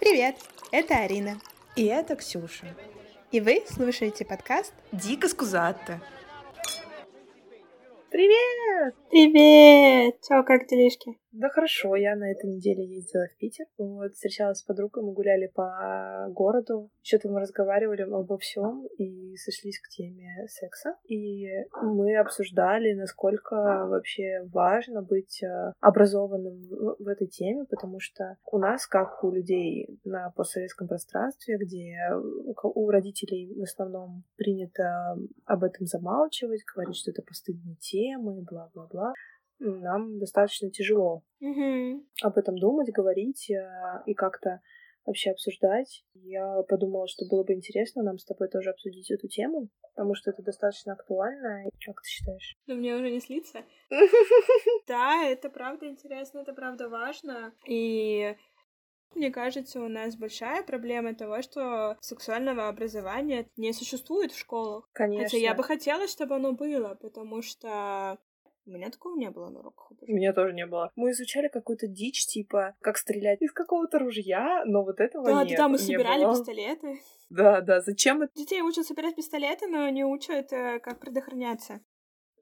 Привет, это Арина. И это Ксюша. И вы слушаете подкаст «Дико скузатте». Привет! Привет! Чё, как делишки? Да хорошо, я на этой неделе ездила в Питер. Вот, встречалась с подругой, мы гуляли по городу. Что-то мы разговаривали обо всем и сошлись к теме секса. И мы обсуждали, насколько вообще важно быть э, образованным в этой теме, потому что у нас, как у людей на постсоветском пространстве, где у родителей в основном принято об этом замалчивать, говорить, что это постыдные темы, бла-бла-бла, нам достаточно тяжело mm-hmm. об этом думать, говорить э, и как-то вообще обсуждать. Я подумала, что было бы интересно нам с тобой тоже обсудить эту тему, потому что это достаточно актуально. Как ты считаешь? Ну, мне уже не слиться. Да, это правда интересно, это правда важно. И мне кажется, у нас большая проблема того, что сексуального образования не существует в школах. Конечно. Хотя я бы хотела, чтобы оно было, потому что у меня такого не было на уроках. У меня тоже не было. Мы изучали какую-то дичь, типа, как стрелять из какого-то ружья, но вот этого да, нет. Да, мы не собирали было. пистолеты. Да, да, зачем это? Детей учат собирать пистолеты, но не учат, э, как предохраняться.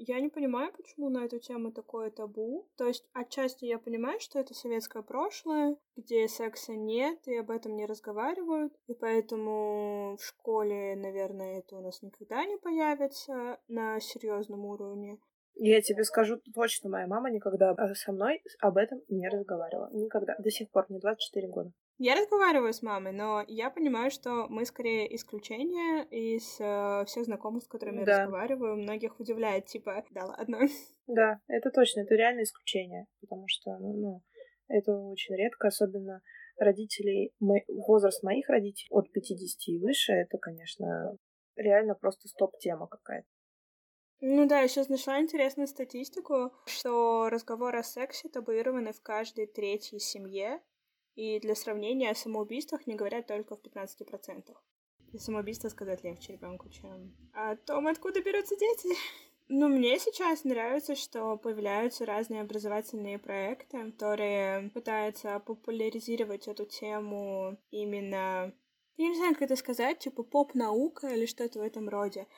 Я не понимаю, почему на эту тему такое табу. То есть, отчасти я понимаю, что это советское прошлое, где секса нет, и об этом не разговаривают. И поэтому в школе, наверное, это у нас никогда не появится на серьезном уровне. Я тебе скажу точно, моя мама никогда э, со мной об этом не разговаривала. Никогда. До сих пор, мне 24 года. Я разговариваю с мамой, но я понимаю, что мы скорее исключение из э, всех знакомых, с которыми Да. я разговариваю. Многих удивляет, типа, да ладно. Да, это точно, это реально исключение, потому что, ну, ну, это очень редко, особенно родителей, мо- возраст моих родителей от 50 и выше, это, конечно, реально просто стоп-тема какая-то. Ну да, сейчас нашла интересную статистику, что разговоры о сексе табуированы в каждой третьей семье, и для сравнения о самоубийствах не говорят только в 15%. Для самоубийства сказать легче ребенку, чем о том, откуда берутся дети. Ну, мне сейчас нравится, что появляются разные образовательные проекты, которые пытаются популяризировать эту тему именно... Я не знаю, как это сказать, типа поп-наука или что-то в этом роде.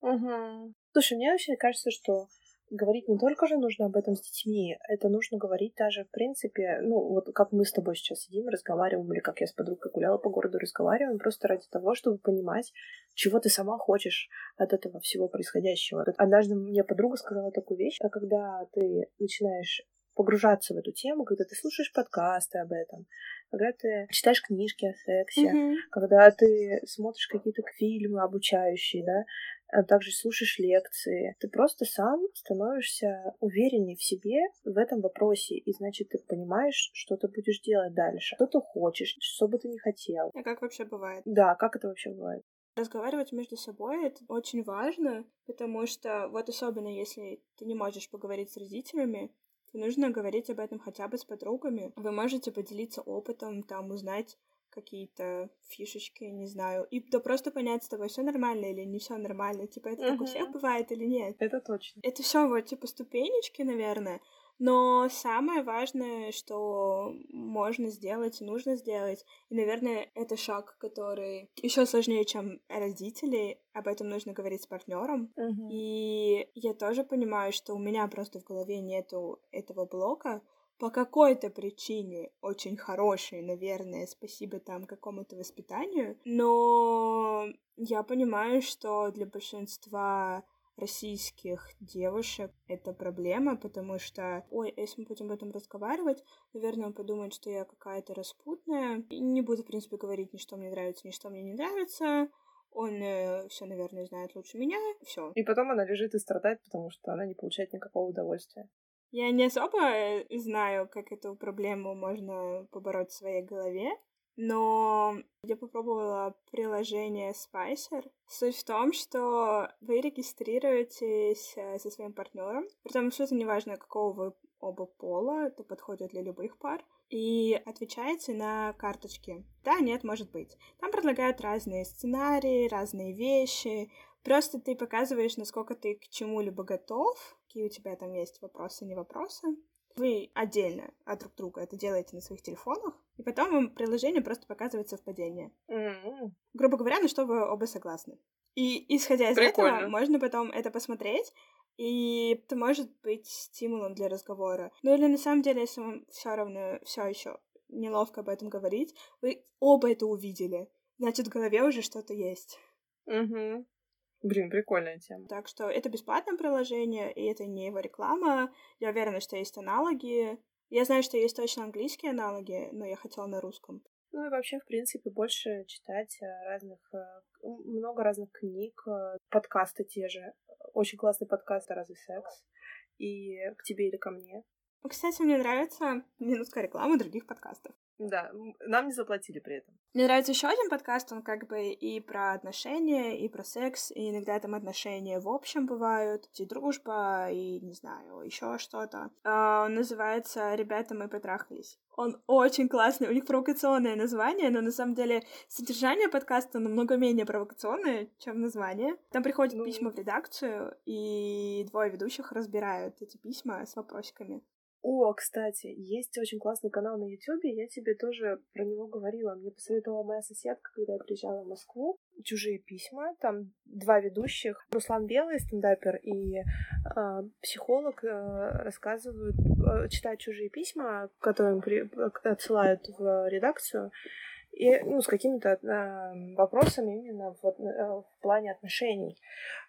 Угу. Слушай, мне вообще кажется, что говорить не только же нужно об этом с детьми, это нужно говорить даже, в принципе, ну, вот как мы с тобой сейчас сидим, разговариваем, или как я с подругой гуляла по городу, разговариваем, просто ради того, чтобы понимать, чего ты сама хочешь от этого всего происходящего. Однажды мне подруга сказала такую вещь, а когда ты начинаешь погружаться в эту тему, когда ты слушаешь подкасты об этом, когда ты читаешь книжки о сексе, mm-hmm. когда ты смотришь какие-то фильмы обучающие, да, а также слушаешь лекции, ты просто сам становишься увереннее в себе в этом вопросе, и значит, ты понимаешь, что ты будешь делать дальше, что ты хочешь, что бы ты не хотел. А как вообще бывает? Да, как это вообще бывает? Разговаривать между собой это очень важно, потому что вот особенно если ты не можешь поговорить с родителями, то нужно говорить об этом хотя бы с подругами. Вы можете поделиться опытом, там узнать какие-то фишечки, не знаю, и да просто понять с тобой, все нормально или не все нормально, типа это uh-huh. так у всех бывает или нет. Это точно. Это все вот типа ступенечки, наверное. Но самое важное, что можно сделать и нужно сделать, и, наверное, это шаг, который еще сложнее, чем родители. Об этом нужно говорить с партнером. Uh-huh. И я тоже понимаю, что у меня просто в голове нету этого блока, по какой-то причине очень хорошей, наверное, спасибо там какому-то воспитанию, но я понимаю, что для большинства российских девушек это проблема, потому что, ой, если мы будем об этом разговаривать, наверное, он подумает, что я какая-то распутная, и не буду, в принципе, говорить ни что мне нравится, ни что мне не нравится, он э, все, наверное, знает лучше меня, все. И потом она лежит и страдает, потому что она не получает никакого удовольствия. Я не особо знаю, как эту проблему можно побороть в своей голове, но я попробовала приложение Spicer. Суть в том, что вы регистрируетесь со своим партнером, притом абсолютно неважно, какого вы оба пола, это подходит для любых пар, и отвечаете на карточки. Да, нет, может быть. Там предлагают разные сценарии, разные вещи. Просто ты показываешь, насколько ты к чему-либо готов, какие у тебя там есть вопросы, не вопросы. Вы отдельно от друг друга это делаете на своих телефонах, и потом вам приложение просто показывает совпадение. Mm-hmm. Грубо говоря, на что вы оба согласны. И исходя из Прикольно. этого, можно потом это посмотреть, и это может быть стимулом для разговора. Ну или на самом деле, если вам все равно все еще неловко об этом говорить, вы оба это увидели. Значит, в голове уже что-то есть. Угу. Блин, прикольная тема. Так что это бесплатное приложение, и это не его реклама. Я уверена, что есть аналоги. Я знаю, что есть точно английские аналоги, но я хотела на русском. Ну и вообще, в принципе, больше читать э, разных, э, много разных книг, э, подкасты те же. Очень классный подкаст «Разве секс?» и «К тебе или ко мне». Кстати, мне нравится минутка рекламы других подкастов. Да, нам не заплатили при этом. Мне нравится еще один подкаст, он как бы и про отношения, и про секс, и иногда там отношения в общем бывают, и дружба, и не знаю, еще что-то. Uh, он называется «Ребята, мы потрахались». Он очень классный, у них провокационное название, но на самом деле содержание подкаста намного менее провокационное, чем название. Там приходят ну... письма в редакцию, и двое ведущих разбирают эти письма с вопросиками. О, кстати, есть очень классный канал на Ютубе, я тебе тоже про него говорила. Мне посоветовала моя соседка, когда я приезжала в Москву. Чужие письма, там два ведущих, Руслан Белый, стендапер, и э, психолог, э, рассказывают, э, читают чужие письма, которые им при, отсылают в редакцию, и, ну, с какими-то э, вопросами именно в, э, в плане отношений.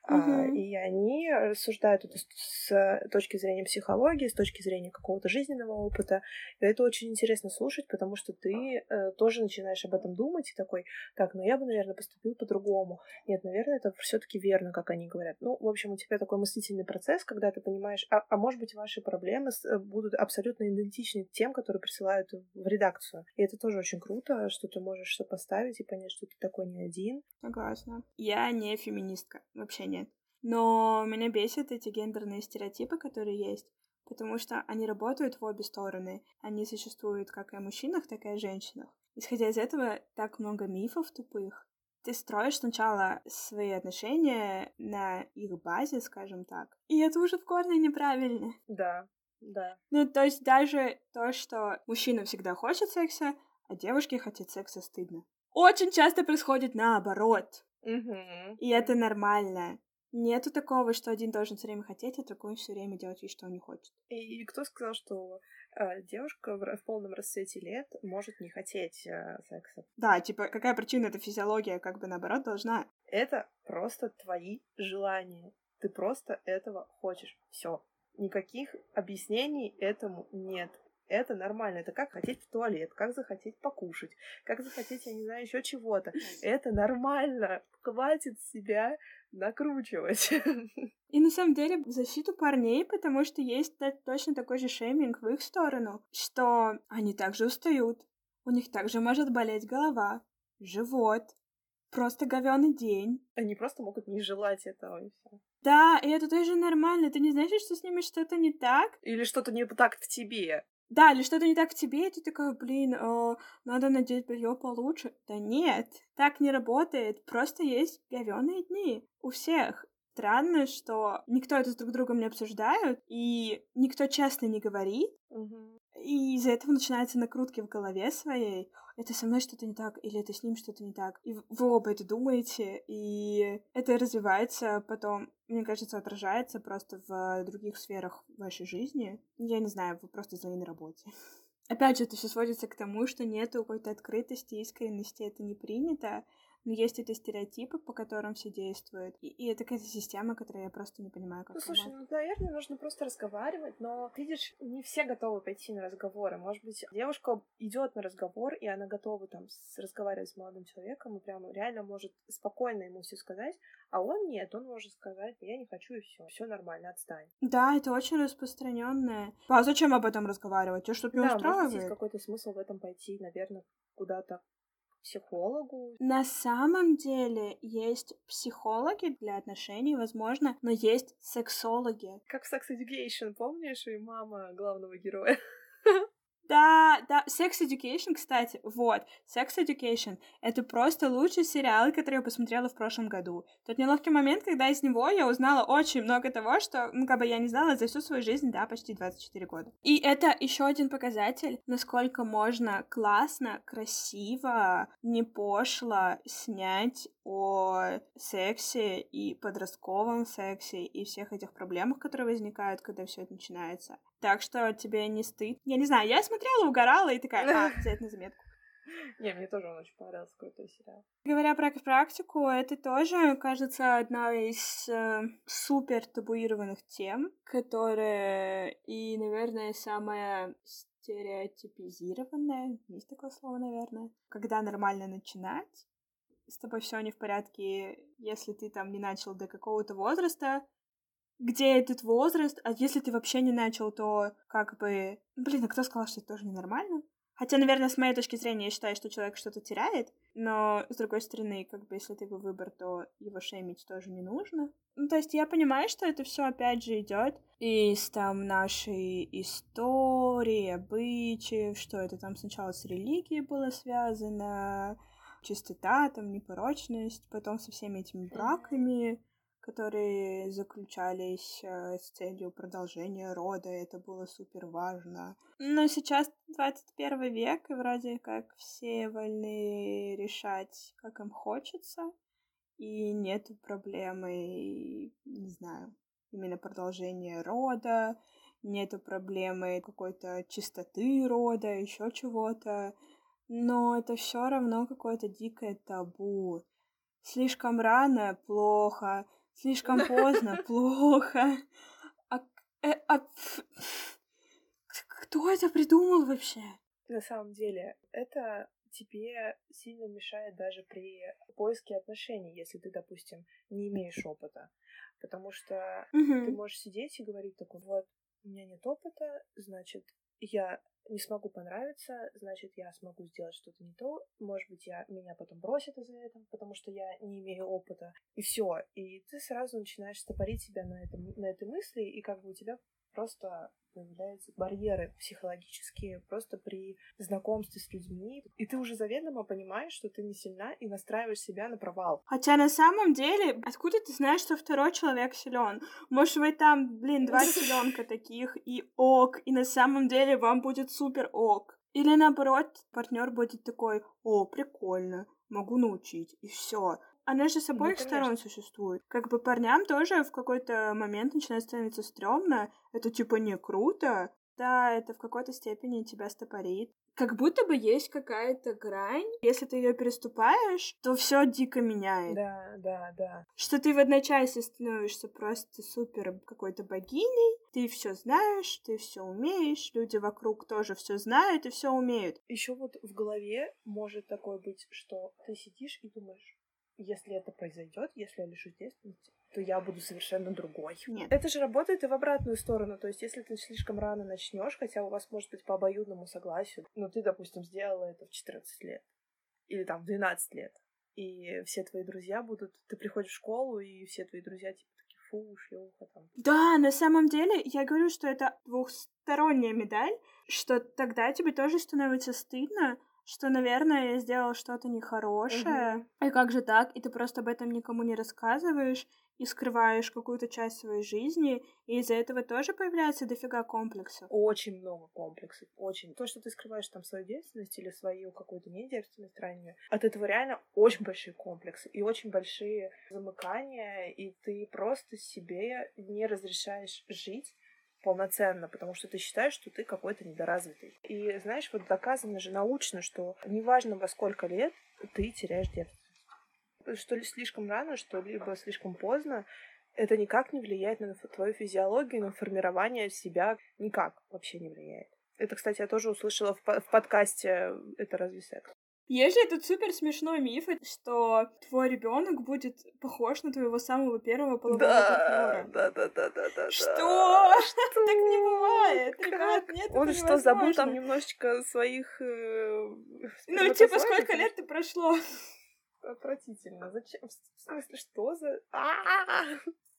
Uh-huh. И они рассуждают это с точки зрения психологии, с точки зрения какого-то жизненного опыта. И это очень интересно слушать, потому что ты э, тоже начинаешь об этом думать и такой, так, ну я бы, наверное, поступил по-другому. Нет, наверное, это все-таки верно, как они говорят. Ну, в общем, у тебя такой мыслительный процесс, когда ты понимаешь, а, а может быть, ваши проблемы э, будут абсолютно идентичны тем, которые присылают в редакцию. И это тоже очень круто, что ты можешь сопоставить и понять, что ты такой не один. Согласна. Я не феминистка. Вообще нет. Но меня бесят эти гендерные стереотипы, которые есть, потому что они работают в обе стороны. Они существуют как и о мужчинах, так и о женщинах. Исходя из этого, так много мифов тупых. Ты строишь сначала свои отношения на их базе, скажем так. И это уже в корне неправильно. Да, да. Ну, то есть даже то, что мужчина всегда хочет секса, а девушке хотеть секса стыдно. Очень часто происходит наоборот. Угу. И это нормально. Нету такого, что один должен все время хотеть, а другой все время делать вид, что он не хочет. И кто сказал, что э, девушка в, в полном расцвете лет может не хотеть э, секса? Да, типа, какая причина? Это физиология, как бы наоборот должна. Это просто твои желания. Ты просто этого хочешь. Все. Никаких объяснений этому нет. Это нормально. Это как хотеть в туалет, как захотеть покушать, как захотеть, я не знаю, еще чего-то. Это нормально. Хватит себя накручивать. И на самом деле в защиту парней, потому что есть точно такой же шейминг в их сторону, что они также устают, у них также может болеть голова, живот, просто говёный день. Они просто могут не желать этого и все. Да, и это тоже нормально. Ты не знаешь, что с ними что-то не так? Или что-то не так в тебе. Да, или что-то не так в тебе, и ты такая, блин, э, надо надеть белье получше. Да нет, так не работает. Просто есть говёные дни у всех. Странно, что никто это с друг другом не обсуждают, и никто честно не говорит. Угу. И из-за этого начинаются накрутки в голове своей. Это со мной что-то не так, или это с ним что-то не так. И вы оба это думаете, и это развивается потом, мне кажется, отражается просто в других сферах вашей жизни. Я не знаю, вы просто злые на работе. Опять же, это все сводится к тому, что нету какой-то открытости, искренности, это не принято но есть эти стереотипы, по которым все действуют, и, и это какая-то система, которую я просто не понимаю, как Ну, слушай, работает. ну, наверное, нужно просто разговаривать, но, видишь, не все готовы пойти на разговоры. Может быть, девушка идет на разговор, и она готова там с, разговаривать с молодым человеком, и прямо реально может спокойно ему все сказать, а он нет, он может сказать, я не хочу, и все, все нормально, отстань. Да, это очень распространенное. А зачем об этом разговаривать? Тебя что-то не да, устраивает? Может, есть какой-то смысл в этом пойти, наверное, куда-то психологу? На самом деле есть психологи для отношений, возможно, но есть сексологи. Как в Sex Education, помнишь, и мама главного героя? Да, да, Sex Education, кстати, вот, Sex Education — это просто лучший сериал, который я посмотрела в прошлом году. Тот неловкий момент, когда из него я узнала очень много того, что, ну, как бы я не знала за всю свою жизнь, да, почти 24 года. И это еще один показатель, насколько можно классно, красиво, не пошло снять о сексе и подростковом сексе и всех этих проблемах, которые возникают, когда все это начинается. Так что тебе не стыд. Я не знаю, я смотрела, угорала и такая, а, взять на заметку. Не, мне тоже он очень понравился, крутой сериал. Говоря про практику, это тоже, кажется, одна из э, супер табуированных тем, которая и, наверное, самая стереотипизированная, есть такое слово, наверное, когда нормально начинать, с тобой все не в порядке, если ты там не начал до какого-то возраста, где этот возраст, а если ты вообще не начал, то как бы... Блин, а кто сказал, что это тоже ненормально? Хотя, наверное, с моей точки зрения, я считаю, что человек что-то теряет, но, с другой стороны, как бы, если ты его выбор, то его шеймить тоже не нужно. Ну, то есть я понимаю, что это все опять же идет из там нашей истории, обычаев, что это там сначала с религией было связано, чистота, там, непорочность, потом со всеми этими браками, которые заключались э, с целью продолжения рода, это было супер важно. Но сейчас 21 век, и вроде как все вольны решать, как им хочется, и нет проблемы, не знаю, именно продолжения рода, нету проблемы какой-то чистоты рода, еще чего-то, но это все равно какое-то дикое табу. Слишком рано — плохо, Слишком поздно, плохо. А, э, а, кто это придумал вообще? На самом деле, это тебе сильно мешает даже при поиске отношений, если ты, допустим, не имеешь опыта. Потому что угу. ты можешь сидеть и говорить такой, вот, у меня нет опыта, значит, я не смогу понравиться, значит, я смогу сделать что-то не то, может быть, я, меня потом бросят из-за этого, потому что я не имею опыта, и все. И ты сразу начинаешь стопорить себя на, этом, на этой мысли, и как бы у тебя просто появляются барьеры психологические просто при знакомстве с людьми. И ты уже заведомо понимаешь, что ты не сильна и настраиваешь себя на провал. Хотя на самом деле, откуда ты знаешь, что второй человек силен? Может быть, там, блин, два силенка таких и ок, и на самом деле вам будет супер ок. Или наоборот, партнер будет такой, о, прикольно, могу научить, и все. Она же с ну, обоих ну, сторон существует. Как бы парням тоже в какой-то момент начинает становиться стрёмно. Это типа не круто. Да, это в какой-то степени тебя стопорит. Как будто бы есть какая-то грань. Если ты ее переступаешь, то все дико меняет. Да, да, да. Что ты в одночасье становишься просто супер какой-то богиней. Ты все знаешь, ты все умеешь, люди вокруг тоже все знают и все умеют. Еще вот в голове может такое быть, что ты сидишь и думаешь, если это произойдет, если я лишусь девственности, то я буду совершенно другой. Нет. Это же работает и в обратную сторону. То есть, если ты слишком рано начнешь, хотя у вас может быть по обоюдному согласию, но ты, допустим, сделала это в 14 лет или там в 12 лет, и все твои друзья будут... Ты приходишь в школу, и все твои друзья типа такие, фу, шлюха там. Да, на самом деле, я говорю, что это двухсторонняя медаль, что тогда тебе тоже становится стыдно, что, наверное, я сделала что-то нехорошее. Угу. И как же так? И ты просто об этом никому не рассказываешь и скрываешь какую-то часть своей жизни, и из-за этого тоже появляется дофига комплексов. Очень много комплексов, очень. То, что ты скрываешь там свою девственность или свою какую-то недевственность раннюю, от этого реально очень большие комплексы и очень большие замыкания, и ты просто себе не разрешаешь жить полноценно, потому что ты считаешь, что ты какой-то недоразвитый. И знаешь, вот доказано же научно, что неважно во сколько лет ты теряешь девственность. Что ли слишком рано, что либо слишком поздно, это никак не влияет на твою физиологию, на формирование себя. Никак вообще не влияет. Это, кстати, я тоже услышала в подкасте «Это разве секс?». Есть же этот супер смешной миф, что твой ребенок будет похож на твоего самого первого полового партнера. Да, да, да, да, да. Что? Что? Так не бывает. Ребят, нет, Он что, забыл там немножечко своих... Э, ну, типа, сколько лет ты прошло? Отвратительно. Зачем? В смысле, что за...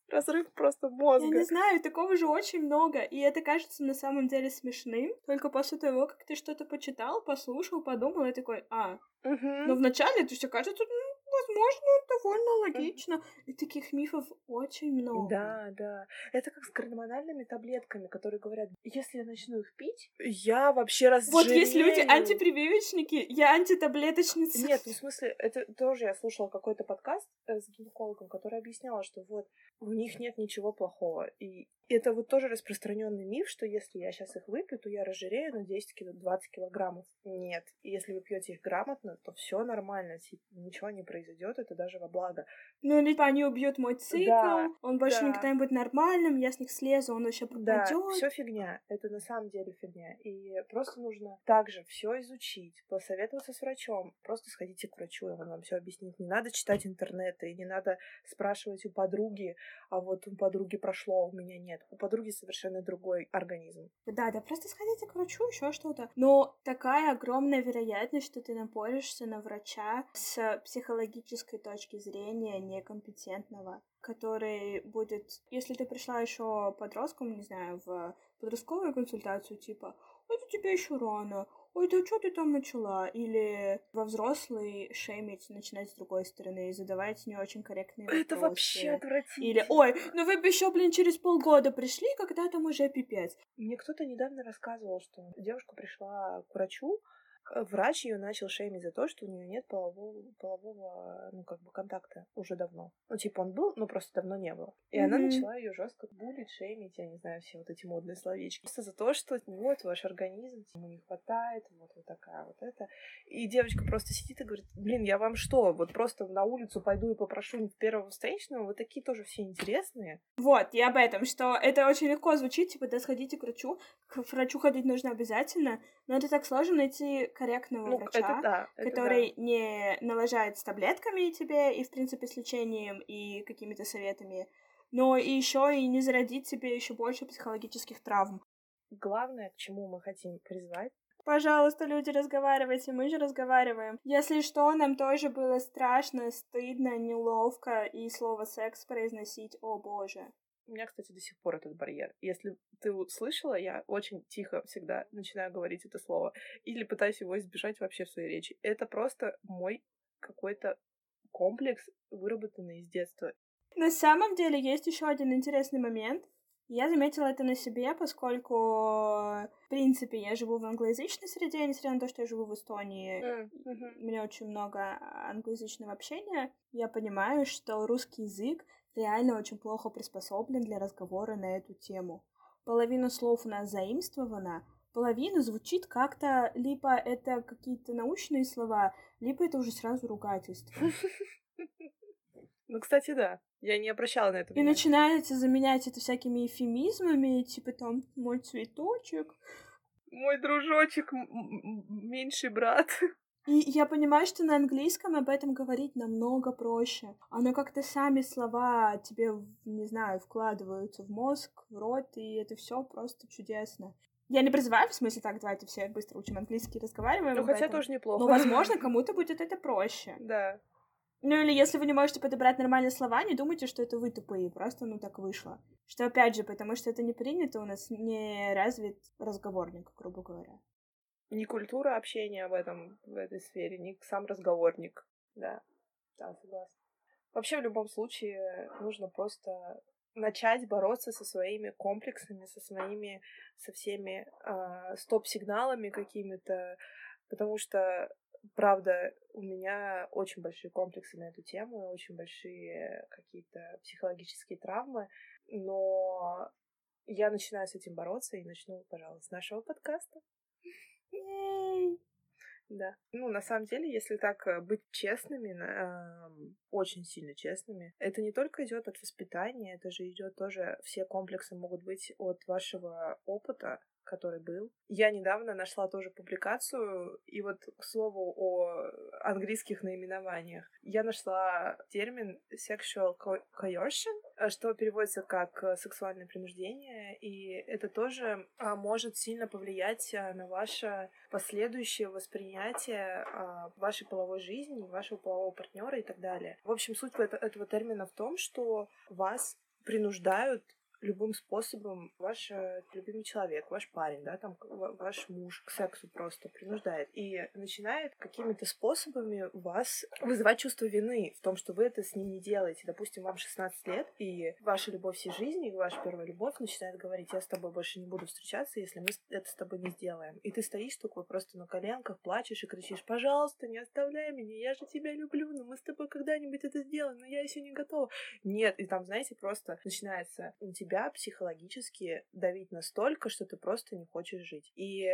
Разрыв просто мозга. Я не знаю, такого же очень много. И это кажется на самом деле смешным. Только после того, как ты что-то почитал, послушал, подумал, и такой, а. Угу. Но вначале это все кажется, ну, возможно, довольно логично. И таких мифов очень много. Да, да. Это как с гормональными таблетками, которые говорят, если я начну их пить, я вообще разжирею. Вот есть люди антипрививочники, я антитаблеточница. Нет, ну, в смысле, это тоже я слушала какой-то подкаст э, с гинекологом, который объясняла, что вот у них нет ничего плохого. И это вот тоже распространенный миф, что если я сейчас их выпью, то я разжирею на 10 кило, 20 килограммов. Нет. Если вы пьете их грамотно, то все нормально, типа, ничего не произойдет, это даже во благо. Ну, либо они убьют мой цикл, да, он больше да. никогда не будет нормальным, я с них слезу, он вообще пропадет. Да, все фигня. Это на самом деле фигня. И просто нужно также все изучить, посоветоваться с врачом. Просто сходите к врачу, он вам все объяснит. Не надо читать интернеты, и не надо спрашивать у подруги, а вот у подруги прошло, а у меня нет. У подруги совершенно другой организм. Да, да, просто сходите к врачу, еще что-то. Но такая огромная вероятность, что ты напоришься на врача с психологической точки зрения некомпетентного, который будет, если ты пришла еще подростком, не знаю, в подростковую консультацию, типа, тебе еще рано, ой, да что ты там начала? Или во взрослый шеймить, начинать с другой стороны и задавать не очень корректные вопросы. Это вообще отвратительно. Или, ой, ну вы бы еще, блин, через полгода пришли, когда там уже пипец. Мне кто-то недавно рассказывал, что девушка пришла к врачу, врач ее начал шеймить за то, что у нее нет полового, полового, ну, как бы, контакта уже давно. Ну, типа, он был, но просто давно не было. И mm-hmm. она начала ее жестко булить, шеймить, я не знаю, все вот эти модные словечки. Просто за то, что вот ваш организм, ему не хватает, вот, вот такая вот это. И девочка просто сидит и говорит, блин, я вам что, вот просто на улицу пойду и попрошу первого встречного, вы такие тоже все интересные. Вот, я об этом, что это очень легко звучит, типа, да, сходите к врачу, к врачу ходить нужно обязательно, но это так сложно найти корректного ну, врача, это да, это который да. не налажает с таблетками тебе и, в принципе, с лечением и какими-то советами, но и еще и не зародить себе еще больше психологических травм. Главное, к чему мы хотим призвать, Пожалуйста, люди, разговаривайте, мы же разговариваем. Если что, нам тоже было страшно, стыдно, неловко и слово секс произносить, о боже. У меня, кстати, до сих пор этот барьер. Если ты слышала, я очень тихо всегда начинаю говорить это слово. Или пытаюсь его избежать вообще в своей речи. Это просто мой какой-то комплекс, выработанный из детства. На самом деле есть еще один интересный момент. Я заметила это на себе, поскольку, в принципе, я живу в англоязычной среде, несмотря на то, что я живу в Эстонии. Mm-hmm. У меня очень много англоязычного общения. Я понимаю, что русский язык реально очень плохо приспособлен для разговора на эту тему. Половина слов у нас заимствована, половина звучит как-то, либо это какие-то научные слова, либо это уже сразу ругательство. Ну, кстати, да. Я не обращала на это внимания. И начинаете заменять это всякими эфемизмами, типа там «мой цветочек». Мой дружочек, меньший брат. И я понимаю, что на английском об этом говорить намного проще. Оно как-то сами слова тебе, не знаю, вкладываются в мозг, в рот, и это все просто чудесно. Я не призываю, в смысле, так, давайте все быстро учим английский и разговариваем. Ну, хотя этом. тоже неплохо. Но, возможно, кому-то будет это проще. Да. Ну, или если вы не можете подобрать нормальные слова, не думайте, что это вы тупые, просто, ну, так вышло. Что, опять же, потому что это не принято, у нас не развит разговорник, грубо говоря не культура общения в этом, в этой сфере, не сам разговорник. Да, да, согласна. Вообще, в любом случае, нужно просто начать бороться со своими комплексами, со своими, со всеми э, стоп-сигналами какими-то, потому что, правда, у меня очень большие комплексы на эту тему, очень большие какие-то психологические травмы, но я начинаю с этим бороться и начну, пожалуй, с нашего подкаста. Да. Ну, на самом деле, если так э, быть честными, э, очень сильно честными, это не только идет от воспитания, это же идет тоже, все комплексы могут быть от вашего опыта, который был. Я недавно нашла тоже публикацию, и вот к слову о английских наименованиях. Я нашла термин sexual coercion, что переводится как сексуальное принуждение, и это тоже а, может сильно повлиять а, на ваше последующее восприятие а, вашей половой жизни, вашего полового партнера и так далее. В общем, суть этого термина в том, что вас принуждают любым способом ваш э, любимый человек, ваш парень, да, там ваш муж к сексу просто принуждает и начинает какими-то способами вас вызывать чувство вины в том, что вы это с ним не делаете. Допустим, вам 16 лет, и ваша любовь всей жизни, и ваша первая любовь начинает говорить, я с тобой больше не буду встречаться, если мы это с тобой не сделаем. И ты стоишь такой просто на коленках, плачешь и кричишь, пожалуйста, не оставляй меня, я же тебя люблю, но мы с тобой когда-нибудь это сделаем, но я еще не готова. Нет, и там, знаете, просто начинается у тебя тебя психологически давить настолько, что ты просто не хочешь жить. И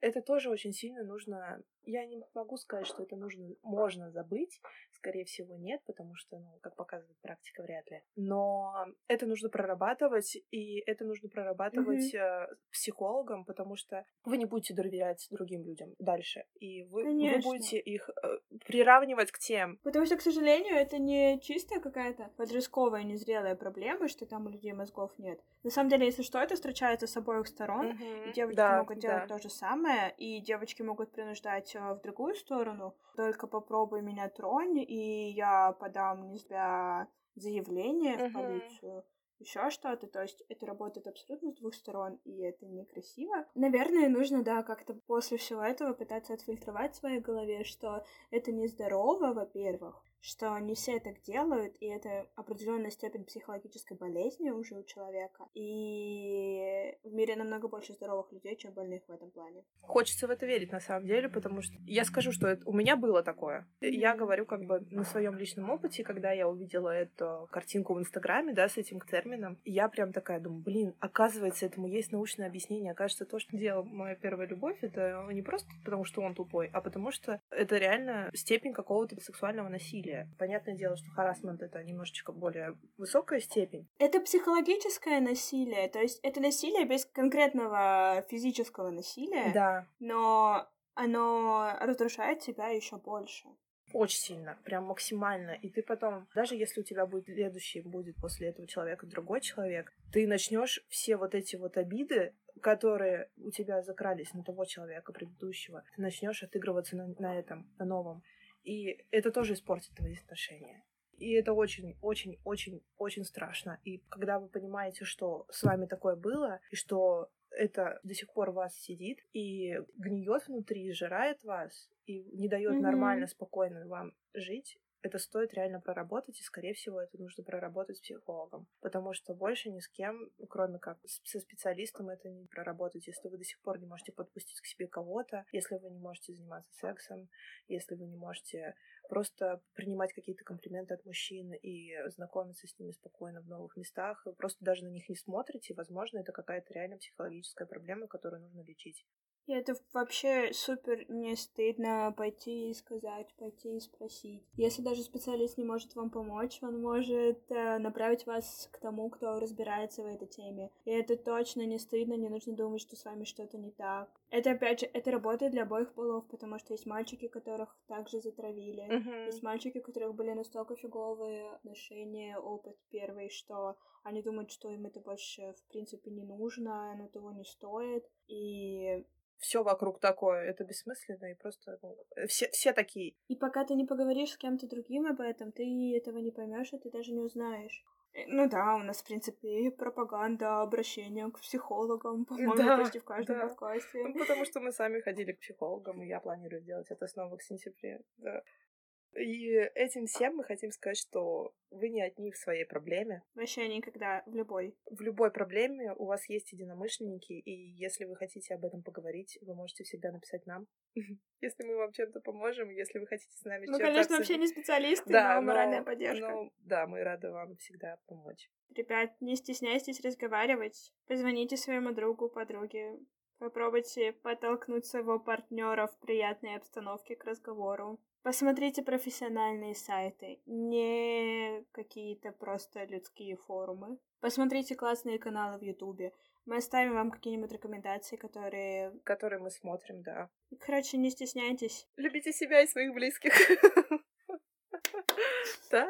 это тоже очень сильно нужно я не могу сказать, что это нужно, можно забыть. Скорее всего, нет, потому что, ну, как показывает практика, вряд ли. Но это нужно прорабатывать, и это нужно прорабатывать mm-hmm. психологам, потому что вы не будете доверять другим людям дальше, и вы, вы будете их э, приравнивать к тем. Потому что, к сожалению, это не чистая какая-то подростковая незрелая проблема, что там у людей мозгов нет. На самом деле, если что, это встречается с обоих сторон, mm-hmm. и девочки да, могут делать да. то же самое, и девочки могут принуждать в другую сторону. Только попробуй меня тронь, и я подам на себя заявление uh-huh. в полицию еще что-то. То есть это работает абсолютно с двух сторон, и это некрасиво. Наверное, нужно, да, как-то после всего этого пытаться отфильтровать в своей голове, что это нездорово, во-первых, что не все так делают, и это определенная степень психологической болезни уже у человека. И в мире намного больше здоровых людей, чем больных в этом плане. Хочется в это верить, на самом деле, потому что я скажу, что это, у меня было такое. Я говорю как бы на своем личном опыте, когда я увидела эту картинку в Инстаграме, да, с этим термином, я прям такая думаю, блин, оказывается, этому есть научное объяснение. Окажется, то, что делала моя первая любовь, это не просто потому, что он тупой, а потому что это реально степень какого-то сексуального насилия насилие. Понятное дело, что харасмент это немножечко более высокая степень. Это психологическое насилие, то есть это насилие без конкретного физического насилия. Да. Но оно разрушает тебя еще больше. Очень сильно, прям максимально. И ты потом, даже если у тебя будет следующий, будет после этого человека другой человек, ты начнешь все вот эти вот обиды, которые у тебя закрались на того человека предыдущего, ты начнешь отыгрываться на, на этом, на новом. И это тоже испортит твои отношения. И это очень, очень, очень, очень страшно. И когда вы понимаете, что с вами такое было, и что это до сих пор вас сидит и гниет внутри, сжирает вас и не дает mm-hmm. нормально, спокойно вам жить, это стоит реально проработать, и, скорее всего, это нужно проработать с психологом. Потому что больше ни с кем, кроме как со специалистом, это не проработать. Если вы до сих пор не можете подпустить к себе кого-то, если вы не можете заниматься сексом, если вы не можете просто принимать какие-то комплименты от мужчин и знакомиться с ними спокойно в новых местах, вы просто даже на них не смотрите, возможно, это какая-то реально психологическая проблема, которую нужно лечить. И это вообще супер не стыдно пойти и сказать, пойти и спросить. Если даже специалист не может вам помочь, он может э, направить вас к тому, кто разбирается в этой теме. И это точно не стыдно, не нужно думать, что с вами что-то не так. Это, опять же, это работает для обоих полов, потому что есть мальчики, которых также затравили. Uh-huh. Есть мальчики, у которых были настолько фиговые отношения, опыт первый, что они думают, что им это больше, в принципе, не нужно, оно того не стоит. И все вокруг такое, это бессмысленно и просто ну, все, все такие. И пока ты не поговоришь с кем-то другим об этом, ты этого не поймешь, и ты даже не узнаешь. Э, ну да, у нас, в принципе, пропаганда обращения к психологам, по-моему, да, почти в каждом да. подкасте. Ну, потому что мы сами ходили к психологам, и я планирую сделать это снова к сентябре, да. И этим всем мы хотим сказать, что вы не одни в своей проблеме. Вообще никогда, в любой. В любой проблеме у вас есть единомышленники, и если вы хотите об этом поговорить, вы можете всегда написать нам. Если мы вам чем-то поможем, если вы хотите с нами Ну, конечно, вообще не специалисты, но моральная поддержка. Ну, да, мы рады вам всегда помочь. Ребят, не стесняйтесь разговаривать. Позвоните своему другу, подруге. Попробуйте подтолкнуть своего партнера в приятной обстановке к разговору. Посмотрите профессиональные сайты, не какие-то просто людские форумы. Посмотрите классные каналы в Ютубе. Мы оставим вам какие-нибудь рекомендации, которые... Которые мы смотрим, да. Короче, не стесняйтесь. Любите себя и своих близких. Да.